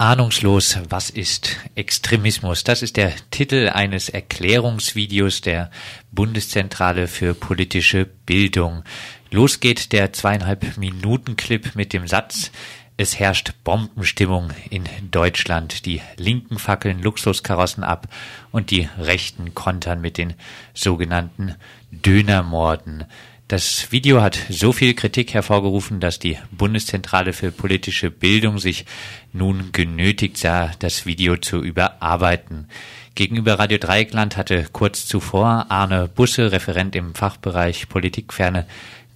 Ahnungslos, was ist Extremismus? Das ist der Titel eines Erklärungsvideos der Bundeszentrale für politische Bildung. Los geht der zweieinhalb Minuten Clip mit dem Satz, es herrscht Bombenstimmung in Deutschland. Die Linken fackeln Luxuskarossen ab und die Rechten kontern mit den sogenannten Dönermorden. Das Video hat so viel Kritik hervorgerufen, dass die Bundeszentrale für politische Bildung sich nun genötigt sah, das Video zu überarbeiten. Gegenüber Radio Dreieckland hatte kurz zuvor Arne Busse, Referent im Fachbereich Politikferne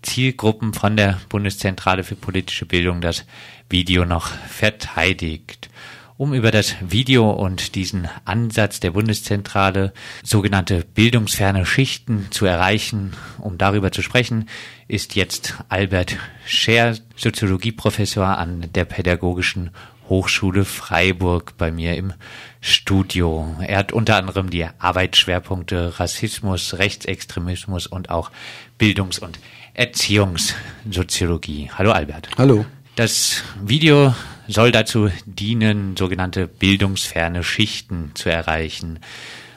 Zielgruppen von der Bundeszentrale für politische Bildung, das Video noch verteidigt um über das Video und diesen Ansatz der Bundeszentrale, sogenannte bildungsferne Schichten zu erreichen, um darüber zu sprechen, ist jetzt Albert Scher, Soziologieprofessor an der Pädagogischen Hochschule Freiburg bei mir im Studio. Er hat unter anderem die Arbeitsschwerpunkte Rassismus, Rechtsextremismus und auch Bildungs- und Erziehungssoziologie. Hallo Albert. Hallo. Das Video soll dazu dienen, sogenannte bildungsferne Schichten zu erreichen.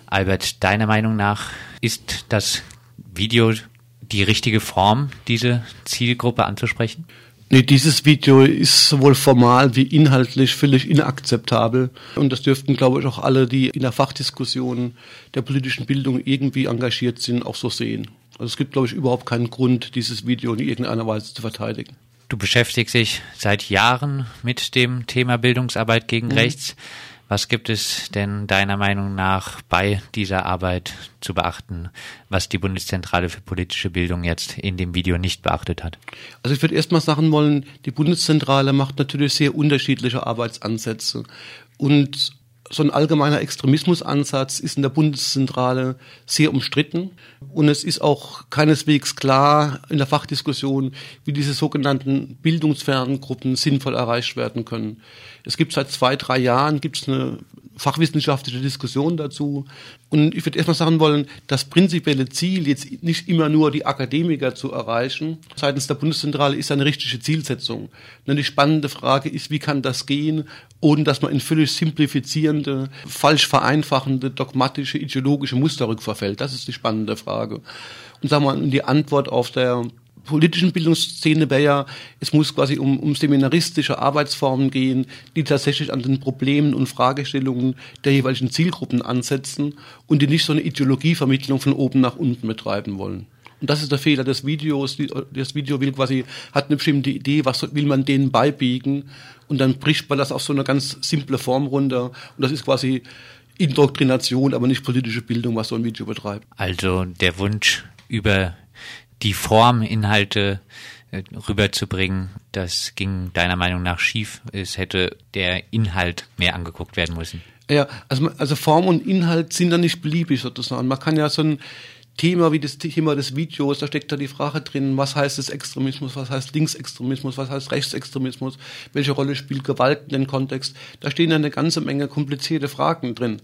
Albert, deiner Meinung nach ist das Video die richtige Form, diese Zielgruppe anzusprechen? Nee, dieses Video ist sowohl formal wie inhaltlich völlig inakzeptabel. Und das dürften, glaube ich, auch alle, die in der Fachdiskussion der politischen Bildung irgendwie engagiert sind, auch so sehen. Also es gibt, glaube ich, überhaupt keinen Grund, dieses Video in irgendeiner Weise zu verteidigen. Du beschäftigst dich seit Jahren mit dem Thema Bildungsarbeit gegen mhm. rechts. Was gibt es denn deiner Meinung nach bei dieser Arbeit zu beachten, was die Bundeszentrale für politische Bildung jetzt in dem Video nicht beachtet hat? Also ich würde erstmal sagen wollen, die Bundeszentrale macht natürlich sehr unterschiedliche Arbeitsansätze. Und so ein allgemeiner Extremismusansatz ist in der Bundeszentrale sehr umstritten und es ist auch keineswegs klar in der Fachdiskussion, wie diese sogenannten bildungsfernen Gruppen sinnvoll erreicht werden können. Es gibt seit zwei, drei Jahren gibt's eine fachwissenschaftliche Diskussion dazu. Und ich würde erstmal sagen wollen, das prinzipielle Ziel, jetzt nicht immer nur die Akademiker zu erreichen, seitens der Bundeszentrale ist eine richtige Zielsetzung. Und die spannende Frage ist, wie kann das gehen, ohne dass man in völlig simplifizierende, falsch vereinfachende, dogmatische, ideologische Muster rückverfällt? Das ist die spannende Frage. Und sagen wir mal, die Antwort auf der politischen Bildungsszene wäre ja, es muss quasi um, um seminaristische Arbeitsformen gehen, die tatsächlich an den Problemen und Fragestellungen der jeweiligen Zielgruppen ansetzen und die nicht so eine Ideologievermittlung von oben nach unten betreiben wollen. Und das ist der Fehler des Videos. Das Video will quasi, hat eine bestimmte Idee, was will man denen beibiegen und dann bricht man das auf so eine ganz simple Form runter und das ist quasi Indoktrination, aber nicht politische Bildung, was so ein Video betreibt. Also der Wunsch über die Form, Inhalte äh, rüberzubringen, das ging deiner Meinung nach schief. Es hätte der Inhalt mehr angeguckt werden müssen. Ja, also, also Form und Inhalt sind da nicht beliebig sozusagen. Man kann ja so ein Thema wie das Thema des Videos, da steckt da die Frage drin, was heißt es Extremismus, was heißt Linksextremismus, was heißt Rechtsextremismus, welche Rolle spielt Gewalt in den Kontext. Da stehen ja eine ganze Menge komplizierte Fragen drin.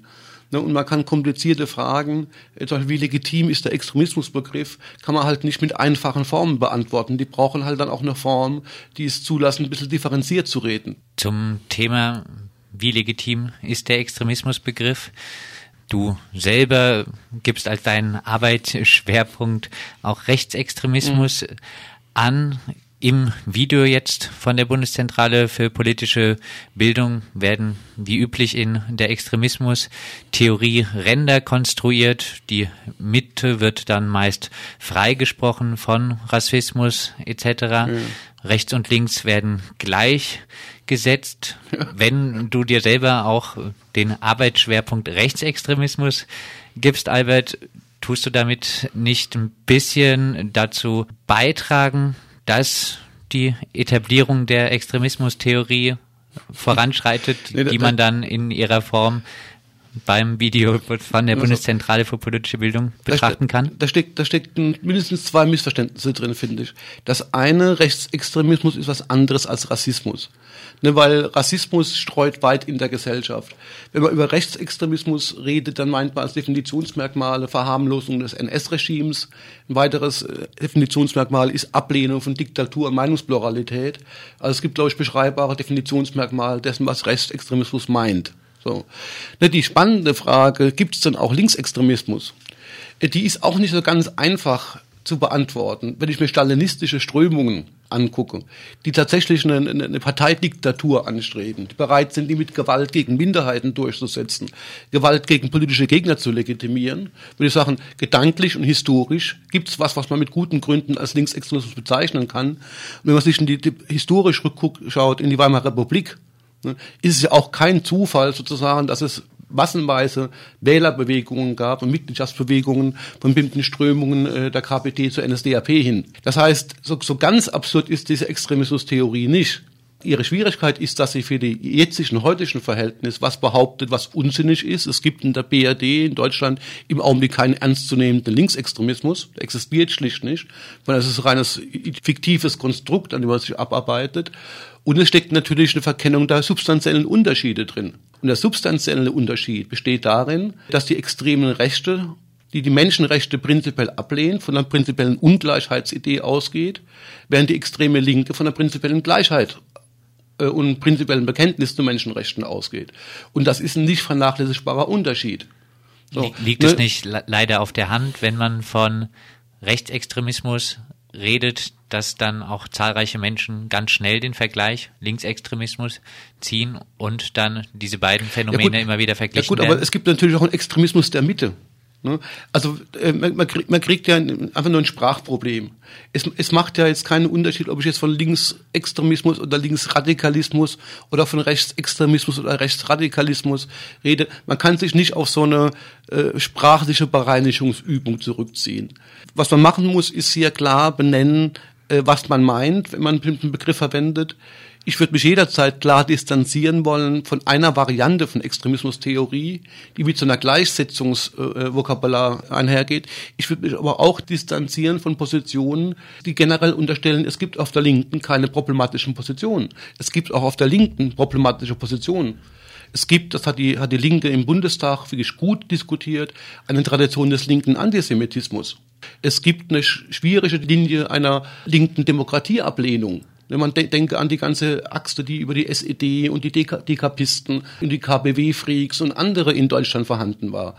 Ne, und man kann komplizierte Fragen, etwa wie legitim ist der Extremismusbegriff, kann man halt nicht mit einfachen Formen beantworten. Die brauchen halt dann auch eine Form, die es zulassen, ein bisschen differenziert zu reden. Zum Thema, wie legitim ist der Extremismusbegriff? Du selber gibst als deinen Arbeitsschwerpunkt auch Rechtsextremismus mhm. an. Im Video jetzt von der Bundeszentrale für politische Bildung werden wie üblich in der Extremismus-Theorie Ränder konstruiert. Die Mitte wird dann meist freigesprochen von Rassismus etc. Ja. Rechts und links werden gleichgesetzt. Ja. Wenn du dir selber auch den Arbeitsschwerpunkt Rechtsextremismus gibst, Albert, tust du damit nicht ein bisschen dazu beitragen, dass die Etablierung der Extremismustheorie voranschreitet, nee, die man dann in ihrer Form beim Video von der also, Bundeszentrale für politische Bildung betrachten kann? Da steckt, da steckt mindestens zwei Missverständnisse drin, finde ich. Das eine, Rechtsextremismus ist was anderes als Rassismus. Ne, weil Rassismus streut weit in der Gesellschaft. Wenn man über Rechtsextremismus redet, dann meint man als Definitionsmerkmale Verharmlosung des NS-Regimes. Ein weiteres äh, Definitionsmerkmal ist Ablehnung von Diktatur und Meinungspluralität. Also es gibt, glaube ich, beschreibbare Definitionsmerkmale dessen, was Rechtsextremismus meint. So. Ne, die spannende Frage, gibt es denn auch Linksextremismus? Die ist auch nicht so ganz einfach zu beantworten. Wenn ich mir stalinistische Strömungen angucke, die tatsächlich eine, eine Parteidiktatur anstreben, die bereit sind, die mit Gewalt gegen Minderheiten durchzusetzen, Gewalt gegen politische Gegner zu legitimieren, würde ich sagen, gedanklich und historisch gibt es was, was man mit guten Gründen als Linksextremismus bezeichnen kann. Und wenn man sich in die, die historisch rückschaut in die Weimarer Republik, ist es ja auch kein Zufall sozusagen, dass es massenweise Wählerbewegungen gab und Mitgliedschaftsbewegungen von bestimmten Strömungen äh, der KPD zur NSDAP hin. Das heißt, so, so ganz absurd ist diese Extremismustheorie nicht. Ihre Schwierigkeit ist, dass sie für die jetzigen, heutigen Verhältnis was behauptet, was unsinnig ist. Es gibt in der BRD in Deutschland im Augenblick keinen ernstzunehmenden Linksextremismus. Der existiert schlicht nicht. Weil es ist ein reines fiktives Konstrukt, an dem man sich abarbeitet. Und es steckt natürlich eine Verkennung der substanziellen Unterschiede drin. Und der substanzielle Unterschied besteht darin, dass die extremen Rechte, die die Menschenrechte prinzipiell ablehnen, von einer prinzipiellen Ungleichheitsidee ausgeht, während die extreme Linke von einer prinzipiellen Gleichheit und prinzipiellen Bekenntnis zu Menschenrechten ausgeht. Und das ist ein nicht vernachlässigbarer Unterschied. So, Liegt es ne? nicht leider auf der Hand, wenn man von Rechtsextremismus redet, dass dann auch zahlreiche Menschen ganz schnell den Vergleich Linksextremismus ziehen und dann diese beiden Phänomene ja gut, immer wieder verglichen Ja gut, werden. aber es gibt natürlich auch einen Extremismus der Mitte. Ne? Also äh, man, man, kriegt, man kriegt ja einfach nur ein Sprachproblem. Es, es macht ja jetzt keinen Unterschied, ob ich jetzt von Linksextremismus oder Linksradikalismus oder von Rechtsextremismus oder Rechtsradikalismus rede. Man kann sich nicht auf so eine äh, sprachliche Bereinigungsübung zurückziehen. Was man machen muss, ist sehr klar benennen, äh, was man meint, wenn man einen Begriff verwendet. Ich würde mich jederzeit klar distanzieren wollen von einer Variante von Extremismustheorie, die mit so einer Gleichsetzungsvokabular äh, einhergeht. Ich würde mich aber auch distanzieren von Positionen, die generell unterstellen, es gibt auf der Linken keine problematischen Positionen. Es gibt auch auf der Linken problematische Positionen. Es gibt, das hat die, hat die Linke im Bundestag wirklich gut diskutiert, eine Tradition des linken Antisemitismus. Es gibt eine schwierige Linie einer linken Demokratieablehnung. Wenn man de denke an die ganze Achse, die über die SED und die Dekapisten und die KBW-Freaks und andere in Deutschland vorhanden war.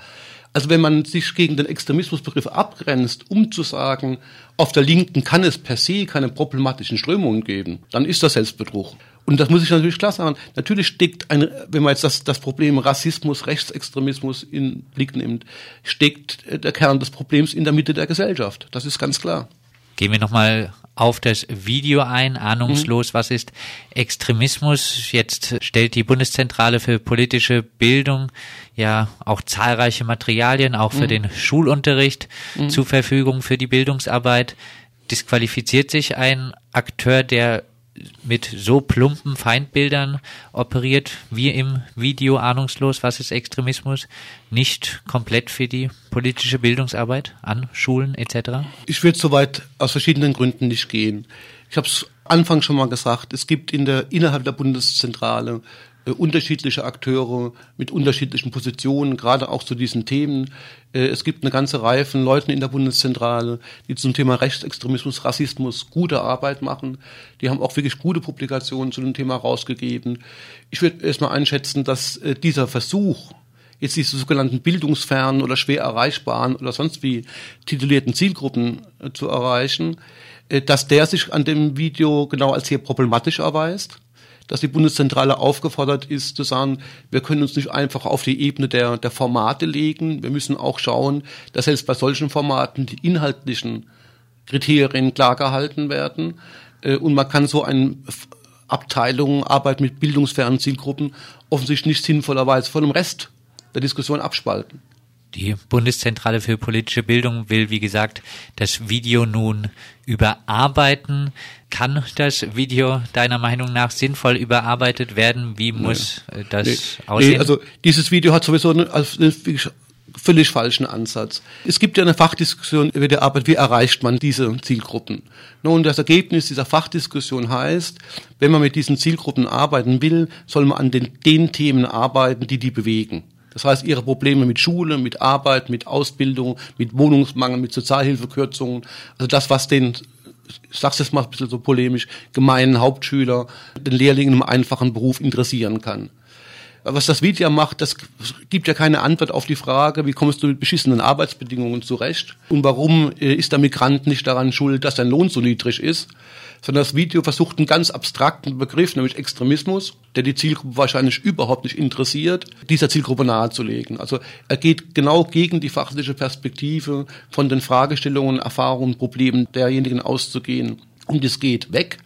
Also wenn man sich gegen den Extremismusbegriff abgrenzt, um zu sagen, auf der Linken kann es per se keine problematischen Strömungen geben, dann ist das Selbstbetrug. Und das muss ich natürlich klar sagen. Natürlich steckt ein, wenn man jetzt das, das Problem Rassismus, Rechtsextremismus in Blick nimmt, steckt der Kern des Problems in der Mitte der Gesellschaft. Das ist ganz klar. Gehen wir nochmal auf das Video ein, ahnungslos, mhm. was ist Extremismus? Jetzt stellt die Bundeszentrale für politische Bildung ja auch zahlreiche Materialien, auch für mhm. den Schulunterricht mhm. zur Verfügung für die Bildungsarbeit. Disqualifiziert sich ein Akteur, der mit so plumpen Feindbildern operiert, wie im Video ahnungslos, was ist Extremismus, nicht komplett für die politische Bildungsarbeit an Schulen etc.? Ich würde soweit aus verschiedenen Gründen nicht gehen. Ich habe es Anfang schon mal gesagt, es gibt in der innerhalb der Bundeszentrale unterschiedliche Akteure mit unterschiedlichen Positionen, gerade auch zu diesen Themen. Äh, es gibt eine ganze Reihe von Leuten in der Bundeszentrale, die zum Thema Rechtsextremismus, Rassismus gute Arbeit machen. Die haben auch wirklich gute Publikationen zu dem Thema rausgegeben. Ich würde erstmal einschätzen, dass äh, dieser Versuch, jetzt diese sogenannten bildungsfernen oder schwer erreichbaren oder sonst wie titulierten Zielgruppen äh, zu erreichen, dass der sich an dem Video genau als sehr problematisch erweist dass die Bundeszentrale aufgefordert ist zu sagen, wir können uns nicht einfach auf die Ebene der, der Formate legen. Wir müssen auch schauen, dass selbst bei solchen Formaten die inhaltlichen Kriterien klar gehalten werden. Äh, und man kann so eine Abteilung, Arbeit mit bildungsfernen Zielgruppen offensichtlich nicht sinnvollerweise von dem Rest der Diskussion abspalten. Die Bundeszentrale für politische Bildung will, wie gesagt, das Video nun überarbeiten. Kann das Video deiner Meinung nach sinnvoll überarbeitet werden? Wie muss nee. das nee. aussehen? Nee, also dieses Video hat sowieso eine, eine völlig falschen Ansatz. Es gibt ja eine Fachdiskussion über die Arbeit, wie erreicht man diese Zielgruppen. Nun, das Ergebnis dieser Fachdiskussion heißt, wenn man mit diesen Zielgruppen arbeiten will, soll man an den, den Themen arbeiten, die die bewegen. Das heißt, ihre Probleme mit Schule, mit Arbeit, mit Ausbildung, mit Wohnungsmangel, mit Sozialhilfekürzungen, also das, was den, ich sag's jetzt mal ein bisschen so polemisch, gemeinen Hauptschüler, den Lehrlingen im einfachen Beruf interessieren kann. Was das Video macht, das gibt ja keine Antwort auf die Frage, wie kommst du mit beschissenen Arbeitsbedingungen zurecht und warum äh, ist der Migrant nicht daran schuld, dass sein Lohn so niedrig ist, sondern das Video versucht einen ganz abstrakten Begriff, nämlich Extremismus, der die Zielgruppe wahrscheinlich überhaupt nicht interessiert, dieser Zielgruppe nahezulegen. Also er geht genau gegen die fachliche Perspektive von den Fragestellungen, Erfahrungen, Problemen derjenigen auszugehen. Und es geht weg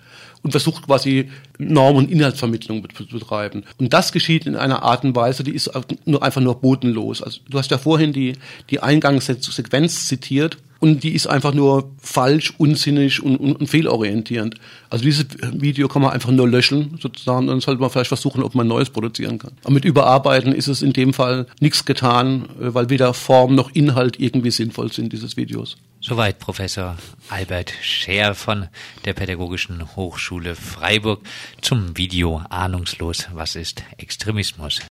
und versucht quasi Norm- und Inhaltsvermittlung zu betreiben. Und das geschieht in einer Art und Weise, die ist nur einfach nur bodenlos. Also du hast ja vorhin die, die Eingangssequenz zitiert und die ist einfach nur falsch, unsinnig und, und, und fehlorientierend. Also dieses Video kann man einfach nur löschen, sozusagen, dann sollte man vielleicht versuchen, ob man Neues produzieren kann. Aber mit Überarbeiten ist es in dem Fall nichts getan, äh, weil weder Form noch Inhalt irgendwie sinnvoll sind dieses Videos. Soweit Professor Albert Scher von der Pädagogischen Hochschule Freiburg zum Video Ahnungslos, was ist Extremismus?